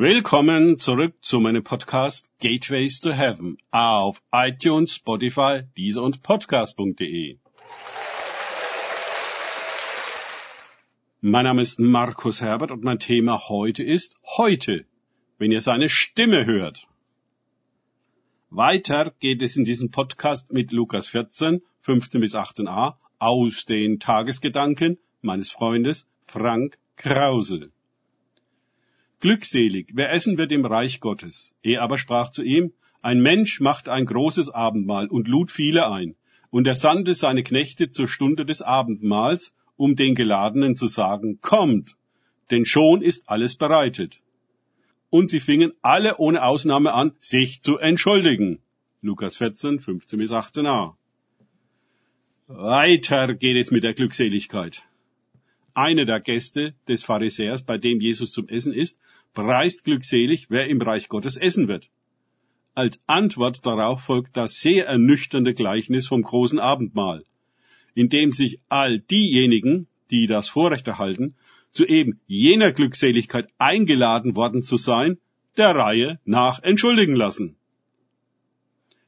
Willkommen zurück zu meinem Podcast Gateways to Heaven auf iTunes, Spotify, Deezer und Podcast.de. Mein Name ist Markus Herbert und mein Thema heute ist heute, wenn ihr seine Stimme hört. Weiter geht es in diesem Podcast mit Lukas 14, 15 bis 18a aus den Tagesgedanken meines Freundes Frank Krause. Glückselig, wer essen wird im Reich Gottes. Er aber sprach zu ihm, ein Mensch macht ein großes Abendmahl und lud viele ein. Und er sandte seine Knechte zur Stunde des Abendmahls, um den Geladenen zu sagen, kommt, denn schon ist alles bereitet. Und sie fingen alle ohne Ausnahme an, sich zu entschuldigen. Lukas 14, 15 bis 18a. Weiter geht es mit der Glückseligkeit. Einer der Gäste des Pharisäers, bei dem Jesus zum Essen ist, preist glückselig, wer im Reich Gottes essen wird. Als Antwort darauf folgt das sehr ernüchternde Gleichnis vom großen Abendmahl in dem sich all diejenigen, die das Vorrecht erhalten, zu eben jener Glückseligkeit eingeladen worden zu sein, der Reihe nach entschuldigen lassen.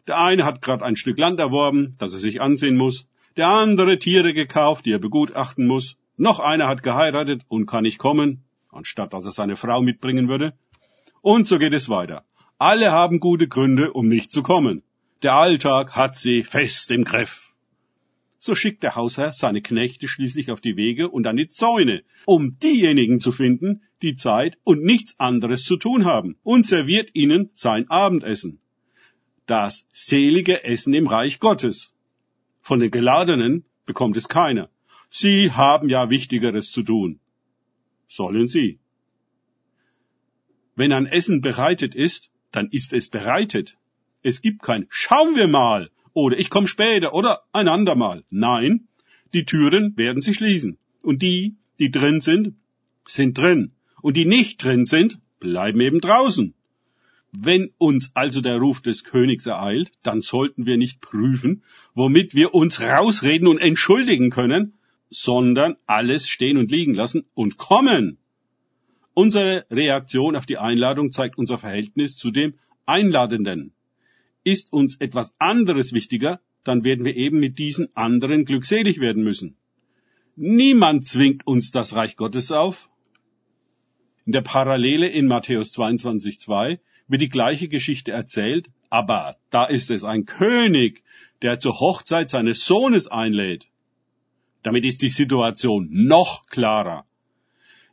Der eine hat gerade ein Stück Land erworben, das er sich ansehen muss, der andere Tiere gekauft, die er begutachten muss, noch einer hat geheiratet und kann nicht kommen, anstatt dass er seine Frau mitbringen würde, und so geht es weiter. Alle haben gute Gründe, um nicht zu kommen. Der Alltag hat sie fest im Griff so schickt der Hausherr seine Knechte schließlich auf die Wege und an die Zäune, um diejenigen zu finden, die Zeit und nichts anderes zu tun haben, und serviert ihnen sein Abendessen. Das selige Essen im Reich Gottes. Von den Geladenen bekommt es keiner. Sie haben ja Wichtigeres zu tun. Sollen sie. Wenn ein Essen bereitet ist, dann ist es bereitet. Es gibt kein Schauen wir mal oder ich komme später oder ein andermal. Nein, die Türen werden sich schließen. Und die, die drin sind, sind drin. Und die nicht drin sind, bleiben eben draußen. Wenn uns also der Ruf des Königs ereilt, dann sollten wir nicht prüfen, womit wir uns rausreden und entschuldigen können, sondern alles stehen und liegen lassen und kommen. Unsere Reaktion auf die Einladung zeigt unser Verhältnis zu dem Einladenden. Ist uns etwas anderes wichtiger, dann werden wir eben mit diesen anderen glückselig werden müssen. Niemand zwingt uns das Reich Gottes auf. In der Parallele in Matthäus 22,2 wird die gleiche Geschichte erzählt, aber da ist es ein König, der zur Hochzeit seines Sohnes einlädt. Damit ist die Situation noch klarer.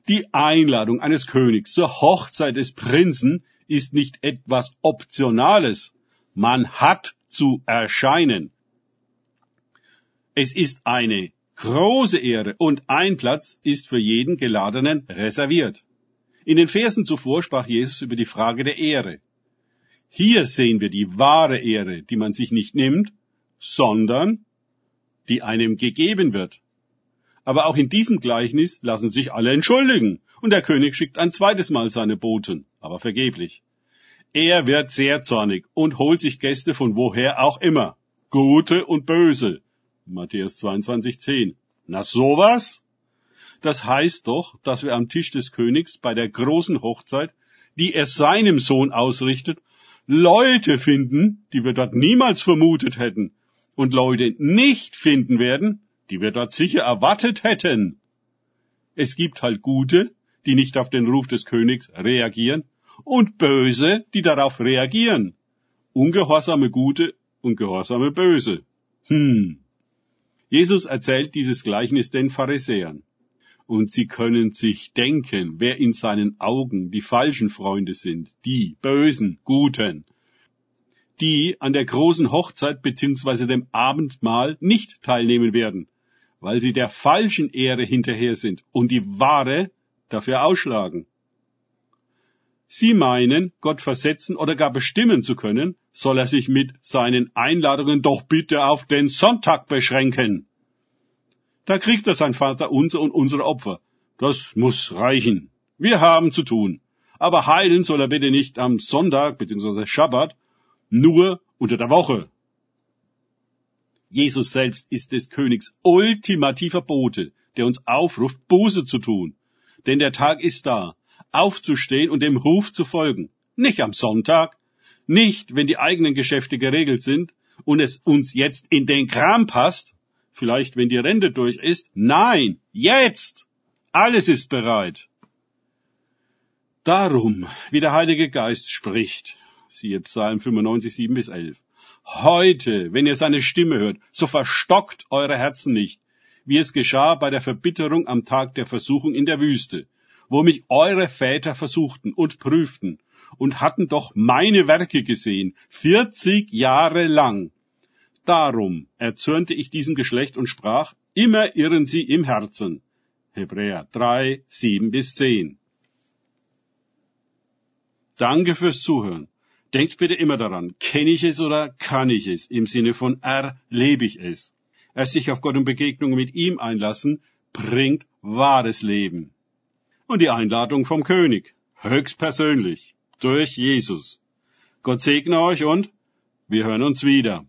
Die Einladung eines Königs zur Hochzeit des Prinzen ist nicht etwas Optionales, man hat zu erscheinen. Es ist eine große Ehre und ein Platz ist für jeden Geladenen reserviert. In den Versen zuvor sprach Jesus über die Frage der Ehre. Hier sehen wir die wahre Ehre, die man sich nicht nimmt, sondern die einem gegeben wird. Aber auch in diesem Gleichnis lassen sich alle entschuldigen, und der König schickt ein zweites Mal seine Boten, aber vergeblich. Er wird sehr zornig und holt sich Gäste von woher auch immer. Gute und böse. Matthäus 22,10. Na sowas? Das heißt doch, dass wir am Tisch des Königs bei der großen Hochzeit, die er seinem Sohn ausrichtet, Leute finden, die wir dort niemals vermutet hätten, und Leute nicht finden werden, die wir dort sicher erwartet hätten. Es gibt halt Gute, die nicht auf den Ruf des Königs reagieren, und Böse, die darauf reagieren. Ungehorsame Gute und Gehorsame Böse. Hm. Jesus erzählt dieses Gleichnis den Pharisäern. Und sie können sich denken, wer in seinen Augen die falschen Freunde sind, die bösen, guten, die an der großen Hochzeit bzw. dem Abendmahl nicht teilnehmen werden, weil sie der falschen Ehre hinterher sind und die wahre dafür ausschlagen. Sie meinen, Gott versetzen oder gar bestimmen zu können, soll er sich mit seinen Einladungen doch bitte auf den Sonntag beschränken. Da kriegt er sein Vater unser und unsere Opfer. Das muss reichen. Wir haben zu tun. Aber heilen soll er bitte nicht am Sonntag bzw. Schabbat, nur unter der Woche. Jesus selbst ist des Königs ultimativer Bote, der uns aufruft, Buße zu tun. Denn der Tag ist da, aufzustehen und dem Ruf zu folgen. Nicht am Sonntag, nicht wenn die eigenen Geschäfte geregelt sind und es uns jetzt in den Kram passt, vielleicht wenn die Rente durch ist. Nein, jetzt! Alles ist bereit. Darum, wie der Heilige Geist spricht, siehe Psalm 95, 7 bis 11. Heute, wenn ihr seine Stimme hört, so verstockt eure Herzen nicht, wie es geschah bei der Verbitterung am Tag der Versuchung in der Wüste, wo mich eure Väter versuchten und prüften und hatten doch meine Werke gesehen, vierzig Jahre lang. Darum erzürnte ich diesem Geschlecht und sprach, immer irren sie im Herzen. Hebräer 3, 7 bis 10. Danke fürs Zuhören. Denkt bitte immer daran, kenne ich es oder kann ich es? Im Sinne von erlebe ich es. Erst sich auf Gott und Begegnungen mit ihm einlassen, bringt wahres Leben. Und die Einladung vom König, höchstpersönlich, durch Jesus. Gott segne euch und wir hören uns wieder.